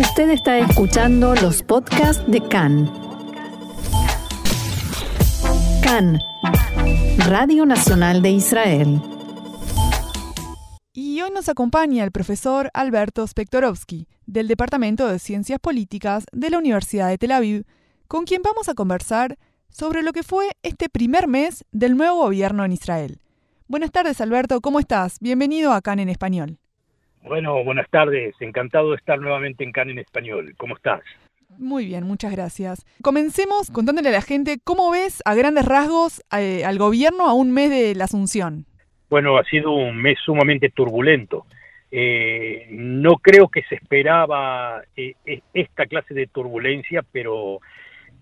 Usted está escuchando los podcasts de CAN. CAN, Radio Nacional de Israel. Y hoy nos acompaña el profesor Alberto Spektorovsky, del Departamento de Ciencias Políticas de la Universidad de Tel Aviv, con quien vamos a conversar sobre lo que fue este primer mes del nuevo gobierno en Israel. Buenas tardes, Alberto, ¿cómo estás? Bienvenido a CAN en Español. Bueno, buenas tardes, encantado de estar nuevamente en CAN en Español. ¿Cómo estás? Muy bien, muchas gracias. Comencemos contándole a la gente cómo ves a grandes rasgos eh, al gobierno a un mes de la Asunción. Bueno, ha sido un mes sumamente turbulento. Eh, no creo que se esperaba eh, esta clase de turbulencia, pero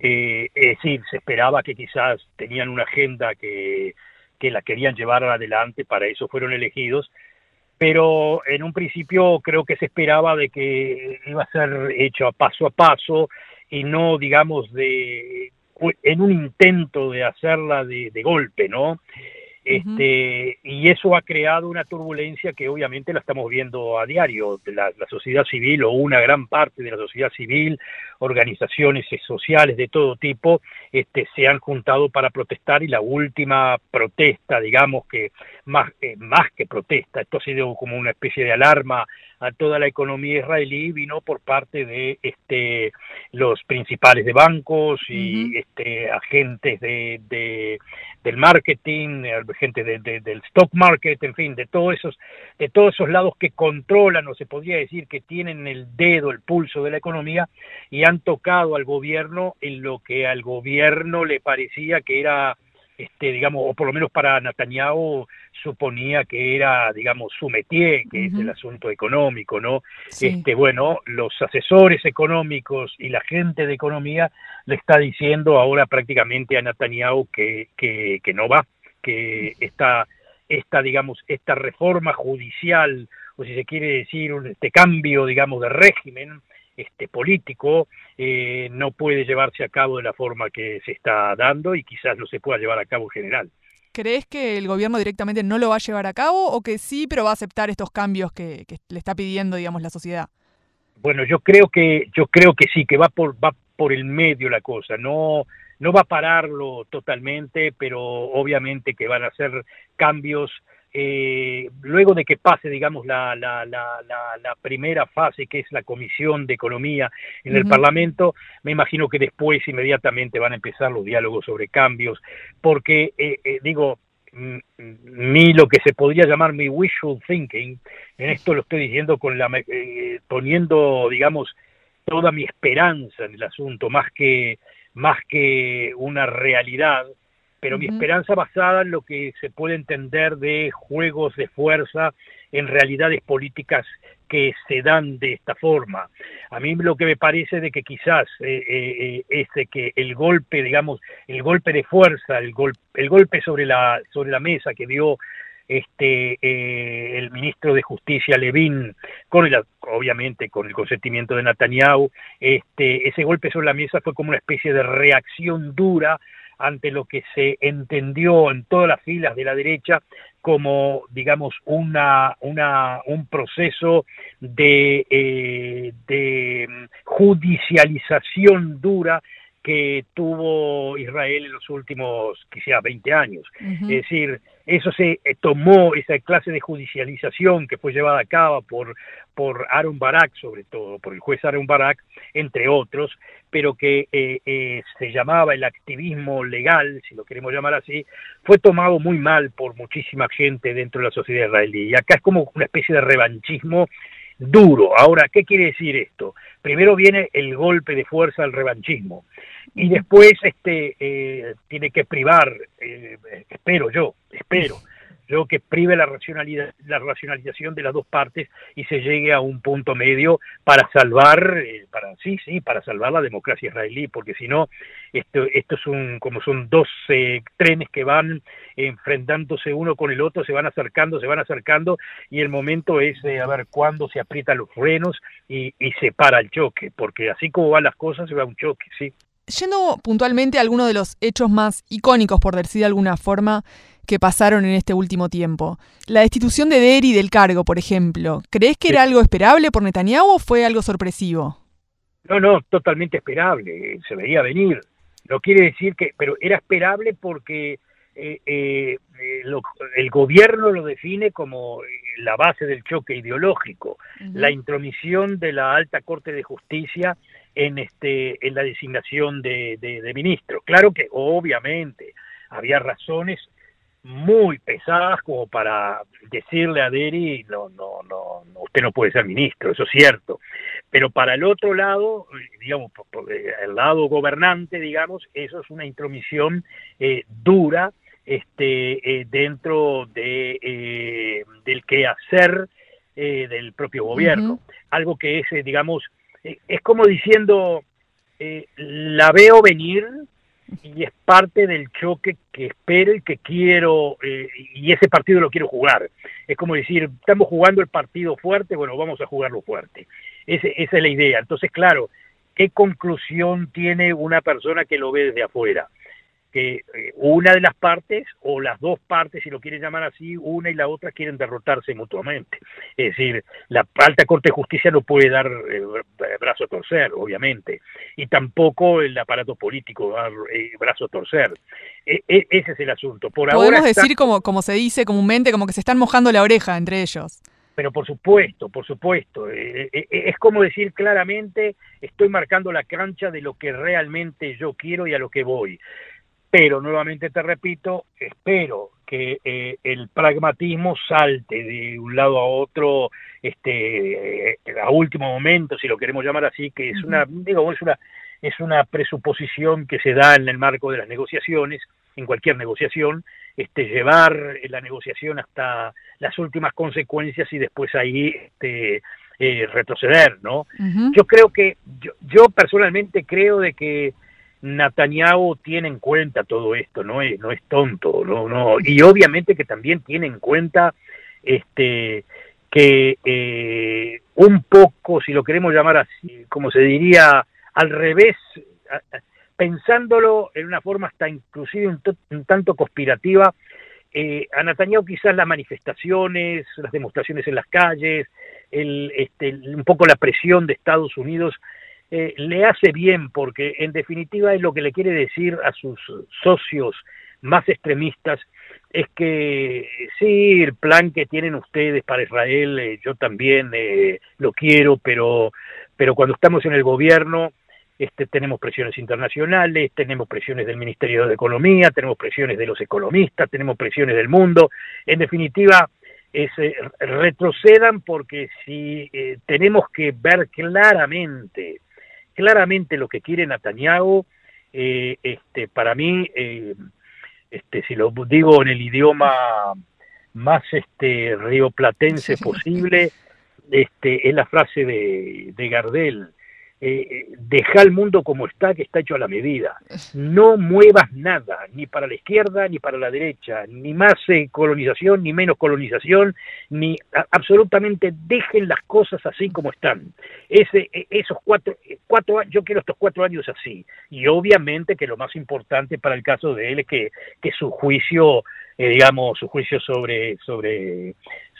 es decir, se esperaba que quizás tenían una agenda que, que la querían llevar adelante, para eso fueron elegidos, pero en un principio creo que se esperaba de que iba a ser hecho a paso a paso y no, digamos, de en un intento de hacerla de, de golpe, ¿no? Este, Y eso ha creado una turbulencia que obviamente la estamos viendo a diario. La, la, sociedad civil o una gran parte de la sociedad civil, organizaciones sociales de todo tipo, este, se han juntado para protestar y la última protesta, digamos que más, eh, más que protesta, esto ha sido como una especie de alarma a toda la economía israelí, vino por parte de este, los principales de bancos y este, agentes de, de, del marketing, gente del stock market, en fin, de todos esos, de todos esos lados que controlan o se podría decir que tienen el dedo, el pulso de la economía y han tocado al gobierno en lo que al gobierno le parecía que era este, digamos, o por lo menos para Netanyahu suponía que era, digamos, su métier, que es el asunto económico, ¿no? Este, bueno, los asesores económicos y la gente de economía le está diciendo ahora prácticamente a Netanyahu que, que, que no va, que esta, esta, digamos, esta reforma judicial, o si se quiere decir, este cambio, digamos, de régimen, este, político eh, no puede llevarse a cabo de la forma que se está dando y quizás no se pueda llevar a cabo en general. ¿Crees que el gobierno directamente no lo va a llevar a cabo o que sí, pero va a aceptar estos cambios que, le está pidiendo, digamos, la sociedad? Bueno, yo creo que yo creo que sí, que va por va por el medio la cosa, no no va a pararlo totalmente, pero obviamente que van a ser cambios eh, luego de que pase, digamos, la, la, la, la, primera fase, que es la Comisión de Economía en el Parlamento, me imagino que después inmediatamente van a empezar los diálogos sobre cambios, porque, eh, eh, digo, mi lo que se podría llamar mi wishful thinking, en esto lo estoy diciendo con la, poniendo, digamos, toda mi esperanza en el asunto, más que, más que una realidad, pero mi esperanza basada en lo que se puede entender de juegos de fuerza en realidades políticas que se dan de esta forma. A mí lo que me parece de que quizás eh, eh, es de que el golpe, digamos, el golpe de fuerza, el, golpe el golpe sobre la, sobre la mesa que dio este eh, el ministro de Justicia Levin con el, obviamente con el consentimiento de Netanyahu este ese golpe sobre la mesa fue como una especie de reacción dura ante lo que se entendió en todas las filas de la derecha como, digamos, una, una, un proceso de, eh, de judicialización dura que tuvo Israel en los últimos quizá 20 años. Es decir, eso se eh, tomó, esa clase de judicialización que fue llevada a cabo por, por Aaron Barak, sobre todo, por el juez Aaron Barak, entre otros, pero que eh, eh, se llamaba el activismo legal, si lo queremos llamar así, fue tomado muy mal por muchísima gente dentro de la sociedad israelí. Y acá es como una especie de revanchismo duro. Ahora, ¿qué quiere decir esto? Primero viene el golpe de fuerza al revanchismo y después este eh, tiene que privar, eh, espero yo, espero, yo que prive la, racionalidad, la racionalización de las dos partes y se llegue a un punto medio para salvar, eh, para sí, sí, para salvar la democracia israelí, porque si no, esto, esto es un, como son dos trenes que van enfrentándose uno con el otro, se van acercando, se van acercando, y el momento es a ver cuándo se aprietan los frenos y, y se para el choque, porque así como van las cosas, se va un choque, sí. Yendo puntualmente a algunos de los hechos más icónicos, por decir de alguna forma, que pasaron en este último tiempo. La destitución de Deri del cargo, por ejemplo. ¿Crees que era algo esperable por Netanyahu o fue algo sorpresivo? No, no, totalmente esperable, se veía venir. No quiere decir que, pero era esperable porque eh, eh, el gobierno lo define como la base del choque ideológico, la intromisión de la alta corte de justicia en este en la designación de, de ministros. Claro que obviamente había razones muy pesadas como para decirle a Deri, no, no, no, usted no puede ser ministro, eso es cierto. Pero para el otro lado, digamos, por, el lado gobernante, digamos, eso es una intromisión eh, dura este, eh, dentro de, eh, del quehacer eh, del propio gobierno. Algo que es, digamos, es como diciendo, la veo venir, y es parte del choque que espero y que quiero, eh, y ese partido lo quiero jugar. Es como decir, estamos jugando el partido fuerte, bueno, vamos a jugarlo fuerte. esa es la idea. Entonces, claro, ¿qué conclusión tiene una persona que lo ve desde afuera? Que eh, una de las partes, o las dos partes, si lo quieren llamar así, una y la otra quieren derrotarse mutuamente. Es decir, la alta Corte de Justicia no puede dar eh, brazo a torcer, obviamente, y tampoco el aparato político dar eh, brazo a torcer. E, e, ese es el asunto. Por Podemos decir, como, como se dice comúnmente, como que se están mojando la oreja entre ellos pero por supuesto, por supuesto, es como decir claramente, estoy marcando la cancha de lo que realmente yo quiero y a lo que voy pero nuevamente te repito, espero que eh, el pragmatismo salte de un lado a otro este eh, a último momento si lo queremos llamar así que es una digo es una es una presuposición que se da en el marco de las negociaciones en cualquier negociación este llevar la negociación hasta las últimas consecuencias y después ahí este eh, retroceder no yo creo que yo, yo personalmente creo de que Netanyahu tiene en cuenta todo esto, no es, no es tonto, no, no, y obviamente que también tiene en cuenta este que eh, un poco, si lo queremos llamar así, como se diría, al revés, pensándolo en una forma hasta inclusive un, tanto conspirativa, eh, a Netanyahu quizás las manifestaciones, las demostraciones en las calles, el, este, un poco la presión de Estados Unidos eh, le hace bien porque en definitiva es lo que le quiere decir a sus socios más extremistas es que sí, el plan que tienen ustedes para Israel, eh, yo también eh, lo quiero, pero, pero cuando estamos en el gobierno, este, tenemos presiones internacionales, tenemos presiones del Ministerio de Economía, tenemos presiones de los economistas, tenemos presiones del mundo. En definitiva, es, retrocedan porque si tenemos que ver claramente claramente lo que quiere Netanyahu, eh, este, para mí, eh, este, si lo digo en el idioma más este, rioplatense posible, este, es la frase de, de Gardel, eh, deja el mundo como está, que está hecho a la medida. No muevas nada, ni para la izquierda ni para la derecha, ni más eh, colonización, ni menos colonización, ni absolutamente dejen las cosas así como están. Ese, e, esos cuatro, eh, cuatro, yo quiero estos cuatro años así. Y obviamente que lo más importante para el caso de él es que, que su juicio, eh, digamos, su juicio sobre, sobre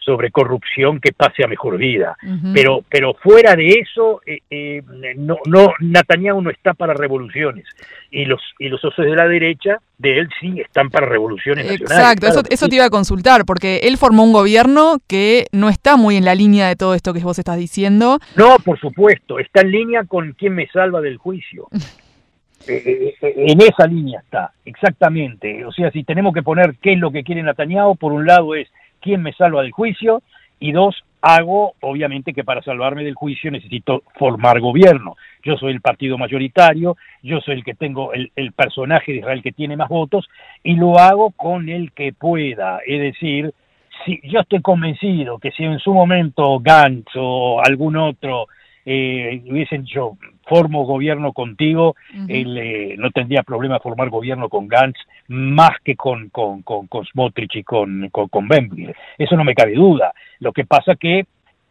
sobre corrupción que pase a mejor vida. Pero pero fuera de eso, eh, eh, no, no, Netanyahu no está para revoluciones. Y los, y los socios de la derecha de él sí están para revoluciones Exacto, eso, eso te iba a consultar, porque él formó un gobierno que no está muy en la línea de todo esto que vos estás diciendo. No, por supuesto, está en línea con quien me salva del juicio. Eh, en esa línea está, exactamente. O sea, si tenemos que poner qué es lo que quiere Netanyahu, por un lado es quién me salva del juicio y dos, hago, obviamente que para salvarme del juicio necesito formar gobierno. Yo soy el partido mayoritario, yo soy el que tengo el, personaje de Israel que tiene más votos y lo hago con el que pueda. Es decir, si yo estoy convencido que si en su momento Gantz o algún otro eh, hubiesen dicho formo gobierno contigo, él eh, no tendría problema formar gobierno con Gantz más que con, con, con, Smotrich y con, con, con Eso no me cabe duda. Lo que pasa que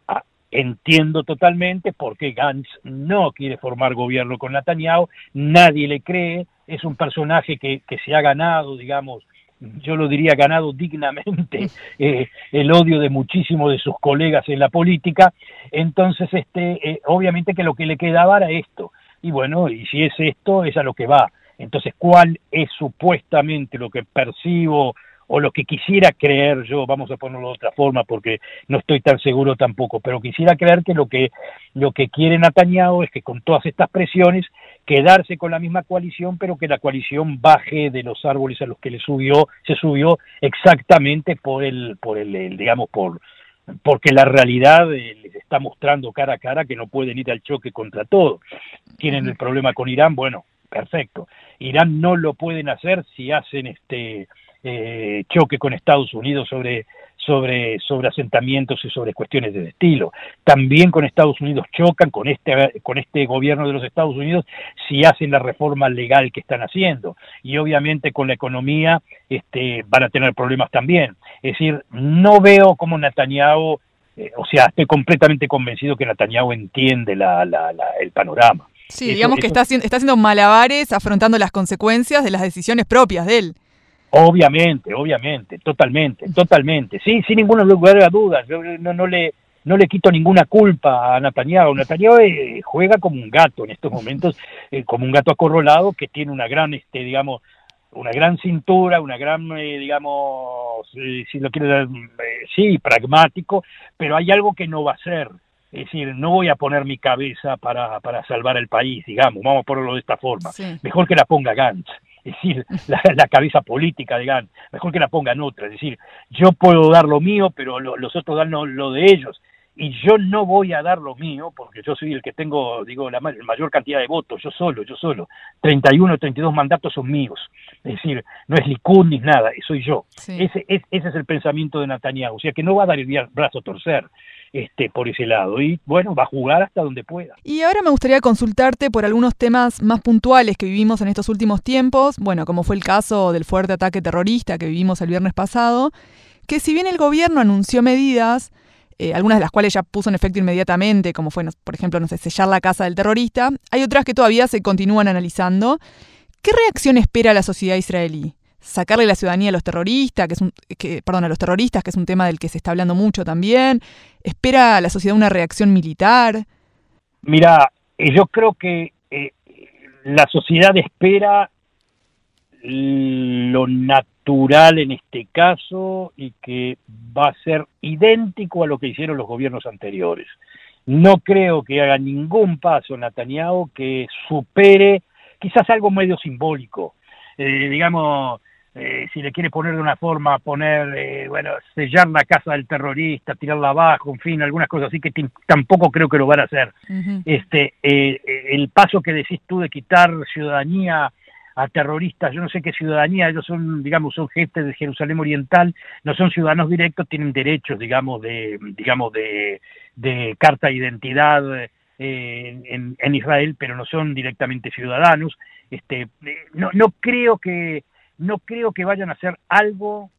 ah, entiendo totalmente por qué Gantz no quiere formar gobierno con Netanyahu, nadie le cree, es un personaje que, que se ha ganado, digamos, yo lo diría, ganado dignamente eh, el odio de muchísimos de sus colegas en la política. Entonces, este, eh, obviamente que lo que le quedaba era esto. Y bueno, y si es esto, es a lo que va. Entonces, ¿cuál es supuestamente lo que percibo o lo que quisiera creer yo, vamos a ponerlo de otra forma porque no estoy tan seguro tampoco, pero quisiera creer que lo que lo que quiere Netanyahu es que con todas estas presiones quedarse con la misma coalición, pero que la coalición baje de los árboles a los que le subió, se subió exactamente por el por el, digamos por porque la realidad eh, les está mostrando cara a cara que no pueden ir al choque contra todo. Tienen el problema con Irán, bueno, perfecto. Irán no lo pueden hacer si hacen este eh, choque con Estados Unidos sobre, sobre, sobre asentamientos y sobre cuestiones de estilo. También con Estados Unidos chocan con este, con este gobierno de los Estados Unidos si hacen la reforma legal que están haciendo. Y obviamente con la economía este, van a tener problemas también. Es decir, no veo cómo Netanyahu, eh, o sea, estoy completamente convencido que Netanyahu entiende la, la, el panorama. Sí, digamos que está, está haciendo malabares afrontando las consecuencias de las decisiones propias de él. Obviamente, obviamente, totalmente, totalmente. Sí, sin ningún lugar a dudas. Yo no, no le no le quito ninguna culpa a Netanyahu. Netanyahu eh, juega como un gato en estos momentos, eh, como un gato acorralado que tiene una gran, este, digamos, una gran cintura, una gran, eh, digamos, si lo quiere, sí, pragmático, pero hay algo que no va a hacer. Es decir, no voy a poner mi cabeza para, para salvar el país, digamos, vamos a ponerlo de esta forma. Mejor que la ponga Gantz es decir, la, cabeza política, digan, mejor que la pongan otra, es decir, yo puedo dar lo mío, pero los otros dan lo, de ellos, y yo no voy a dar lo mío, porque yo soy el que tengo, digo, la mayor cantidad de votos, yo solo, yo solo, 31, 32 mandatos son míos, es decir, no es Likud ni nada, soy yo. Ese, ese es el pensamiento de Netanyahu, o sea que no va a dar el brazo a torcer, este, por ese lado. Y bueno, va a jugar hasta donde pueda. Y ahora me gustaría consultarte por algunos temas más puntuales que vivimos en estos últimos tiempos, bueno, como fue el caso del fuerte ataque terrorista que vivimos el viernes pasado, que si bien el gobierno anunció medidas, eh, algunas de las cuales ya puso en efecto inmediatamente, como fue, por ejemplo, no sé, sellar la casa del terrorista, hay otras que todavía se continúan analizando. ¿Qué reacción espera la sociedad israelí? Sacarle la ciudadanía a los terroristas, que es un, perdón, a los terroristas, que es un tema del que se está hablando mucho también. ¿Espera a la sociedad una reacción militar? Mira, eh, yo creo que eh, la sociedad espera lo natural en este caso y que va a ser idéntico a lo que hicieron los gobiernos anteriores. No creo que haga ningún paso Netanyahu que supere quizás algo medio simbólico, eh, digamos, eh, si le quiere poner de una forma, poner, eh, bueno, sellar la casa del terrorista, tirarla abajo, en fin, algunas cosas así que tampoco creo que lo van a hacer. Este, eh, el paso que decís tú de quitar ciudadanía a terroristas, yo no sé qué ciudadanía, ellos son, digamos, son gente de Jerusalén Oriental, no son ciudadanos directos, tienen derechos, digamos, de, digamos, de, de carta de identidad en, en, Israel, pero no son directamente ciudadanos. Este, no, no creo que no creo que vayan a hacer algo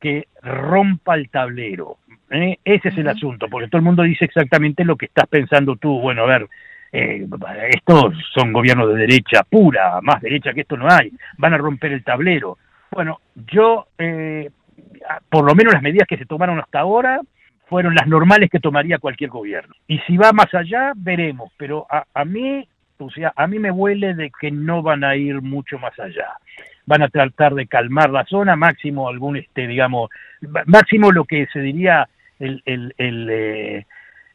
que rompa el tablero. ¿eh? Ese es el asunto, porque todo el mundo dice exactamente lo que estás pensando tú. Bueno, a ver, eh, estos son gobiernos de derecha pura, más derecha que esto no hay, van a romper el tablero. Bueno, yo, eh, por lo menos las medidas que se tomaron hasta ahora fueron las normales que tomaría cualquier gobierno. Y si va más allá, veremos, pero a, a mí, o sea, a mí me huele de que no van a ir mucho más allá van a tratar de calmar la zona, máximo algún, este, digamos, máximo lo que se diría el, el, el, eh,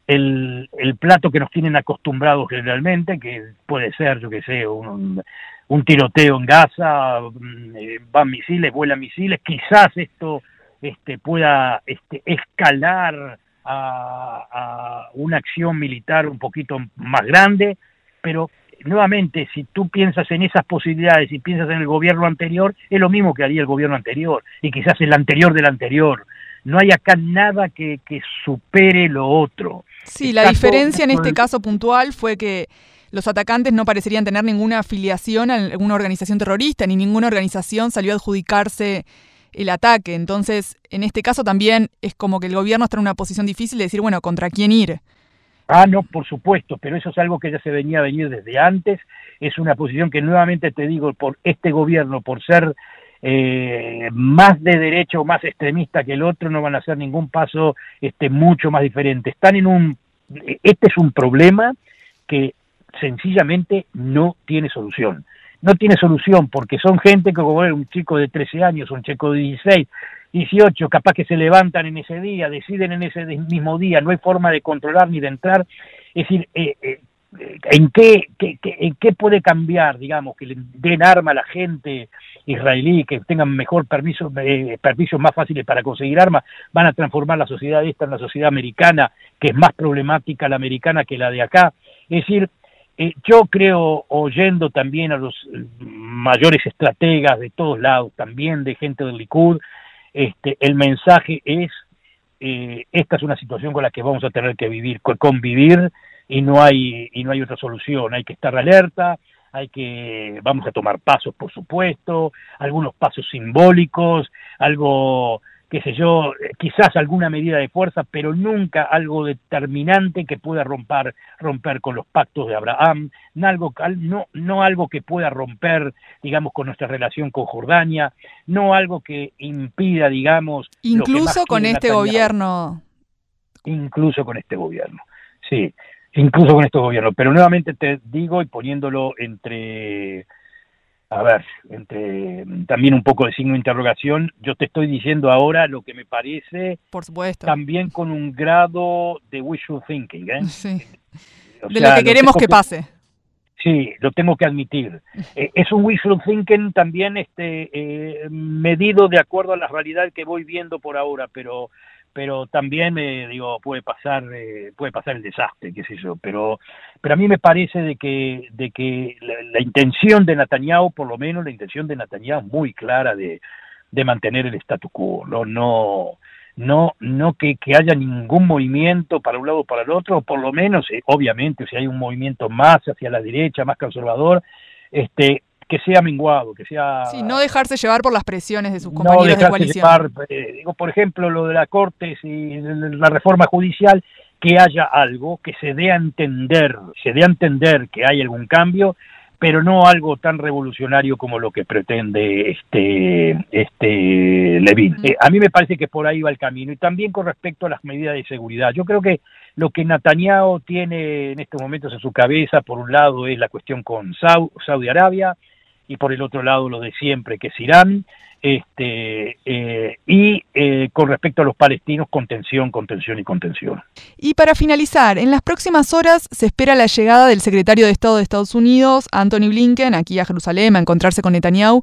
el, el, plato que nos tienen acostumbrados generalmente, que puede ser, yo que sé, un, un tiroteo en Gaza, mm, eh, van misiles, vuelan misiles, quizás esto este, pueda este, escalar a, a una acción militar un poquito más grande, pero nuevamente, si tú piensas en esas posibilidades y piensas en el gobierno anterior, es lo mismo que haría el gobierno anterior y quizás el anterior del anterior. No hay acá nada que, que supere lo otro. Sí, la diferencia en este caso puntual fue que los atacantes no parecerían tener ninguna afiliación a alguna organización terrorista, ni ninguna organización salió a adjudicarse el ataque. Entonces, en este caso también es como que el gobierno está en una posición difícil de decir, bueno, ¿contra quién ir? Ah, no, por supuesto, pero eso es algo que ya se venía a venir desde antes. Es una posición que nuevamente te digo, por este gobierno, por ser eh, más de derecha o más extremista que el otro no van a hacer ningún paso este, mucho más diferente. Están en un, este es un problema que sencillamente no tiene solución. No tiene solución porque son gente que como un chico de 13 años, un chico de 16, 18, capaz que se levantan en ese día, deciden en ese mismo día, no hay forma de controlar ni de entrar. Es decir, eh, eh, ¿en, qué, ¿en qué puede cambiar, digamos, que le den arma a la gente israelí, que tengan mejor permiso, eh, permisos más fáciles para conseguir armas, van a transformar la sociedad esta en la sociedad americana, que es más problemática la americana que la de acá? Es decir, eh, yo creo, oyendo también a los mayores estrategas de todos lados, también de gente del Likud, este, el mensaje es, eh, esta es una situación con la que vamos a tener que vivir, convivir, y no hay, y no hay otra solución, hay que estar alerta, hay que, vamos a tomar pasos, por supuesto, algunos pasos simbólicos, algo qué sé yo, quizás alguna medida de fuerza, pero nunca algo determinante que pueda romper, romper con los pactos de Abraham, no algo, no, no algo que pueda romper, digamos, con nuestra relación con Jordania, no algo que impida, digamos... Incluso con este gobierno. Incluso con este gobierno, sí, incluso con este gobierno. Pero nuevamente te digo, y poniéndolo entre a ver, entre también un poco de signo de interrogación, yo te estoy diciendo ahora lo que me parece, por supuesto, también con un grado de wishful thinking, ¿eh? Sí. de lo que queremos que, pase. Sí, lo tengo que admitir. Eh, es un wishful thinking también este eh, medido de acuerdo a la realidad que voy viendo por ahora, pero pero también eh, digo puede pasar eh, puede pasar el desastre qué sé yo pero pero a mí me parece de que de que la, intención de Netanyahu por lo menos la intención de Netanyahu muy clara de, de mantener el statu quo no no no no que, que haya ningún movimiento para un lado o para el otro por lo menos eh, obviamente si hay un movimiento más hacia la derecha más conservador este que sea menguado, que sea... Sí, no dejarse llevar por las presiones de sus compañeros de coalición. Llevar, eh, digo, por ejemplo, lo de la Corte y la reforma judicial, que haya algo, que se dé a entender, se dé a entender que hay algún cambio, pero no algo tan revolucionario como lo que pretende este este Levin. Eh, a mí me parece que por ahí va el camino y también con respecto a las medidas de seguridad. Yo creo que lo que Netanyahu tiene en estos momentos en su cabeza, por un lado, es la cuestión con Saudi Arabia, y por el otro lado lo de siempre, que es Irán, este, eh, y eh, con respecto a los palestinos, contención, contención y contención. Y para finalizar, en las próximas horas se espera la llegada del secretario de Estado de Estados Unidos, Anthony Blinken, aquí a Jerusalén a encontrarse con Netanyahu.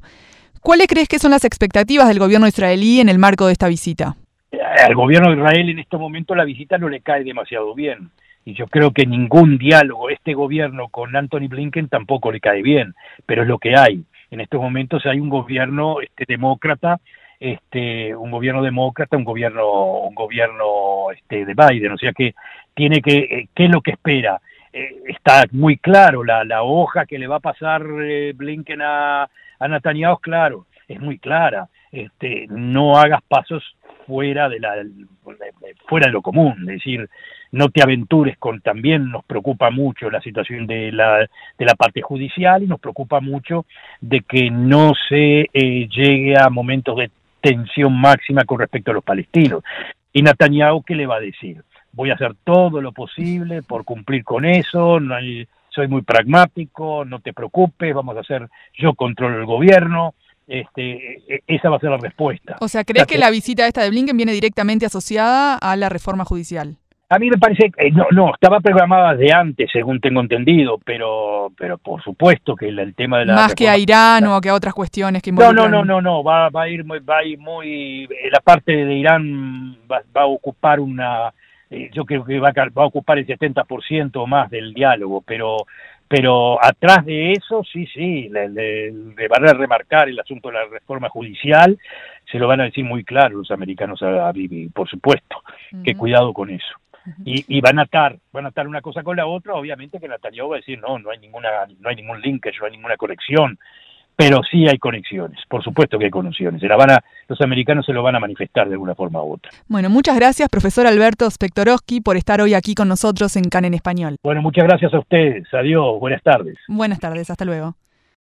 ¿Cuáles crees que son las expectativas del gobierno israelí en el marco de esta visita? Al gobierno de Israel en este momento la visita no le cae demasiado bien y yo creo que ningún diálogo, este gobierno con Anthony Blinken tampoco le cae bien, pero es lo que hay. En estos momentos hay un gobierno este, demócrata, este, un gobierno demócrata, un gobierno, un gobierno este, de Biden, o sea que tiene que, eh, ¿qué es lo que espera? Eh, está muy claro, la, la hoja que le va a pasar eh, Blinken a, a Netanyahu, claro, es muy clara. Este, no hagas pasos fuera de la fuera de lo común, es decir, no te aventures con también nos preocupa mucho la situación de la de la parte judicial y nos preocupa mucho de que no se eh, llegue a momentos de tensión máxima con respecto a los palestinos. Y Netanyahu qué le va a decir? Voy a hacer todo lo posible por cumplir con eso, no soy muy pragmático, no te preocupes, vamos a hacer yo controlo el gobierno este, e, esa va a ser la respuesta. O sea, ¿crees que, la visita esta de Blinken viene directamente asociada a la reforma judicial? A mí me parece que no, no, estaba programada de antes, según tengo entendido, pero, pero por supuesto que el, tema de la más que a Irán o que a otras cuestiones que involucran... No, no, no, no, no, va, va a ir muy, va a ir muy, eh, la parte de Irán va, a ocupar una, eh, yo creo que va a, va a ocupar el 70% o más del diálogo, pero pero atrás de eso, sí, sí, le, le, van a remarcar el asunto de la reforma judicial, se lo van a decir muy claro los americanos a, Bibi, por supuesto, que cuidado con eso. Y, y, van a atar, van a atar una cosa con la otra, obviamente que Netanyahu va a decir, no, no hay ninguna, no hay ningún linkage, no hay ninguna conexión, pero sí hay conexiones, por supuesto que hay conexiones. la van a, los americanos se lo van a manifestar de alguna forma u otra. Bueno, muchas gracias, profesor Alberto Spectorowski, por estar hoy aquí con nosotros en CAN en Español. Bueno, muchas gracias a ustedes. Adiós, buenas tardes. Buenas tardes, hasta luego.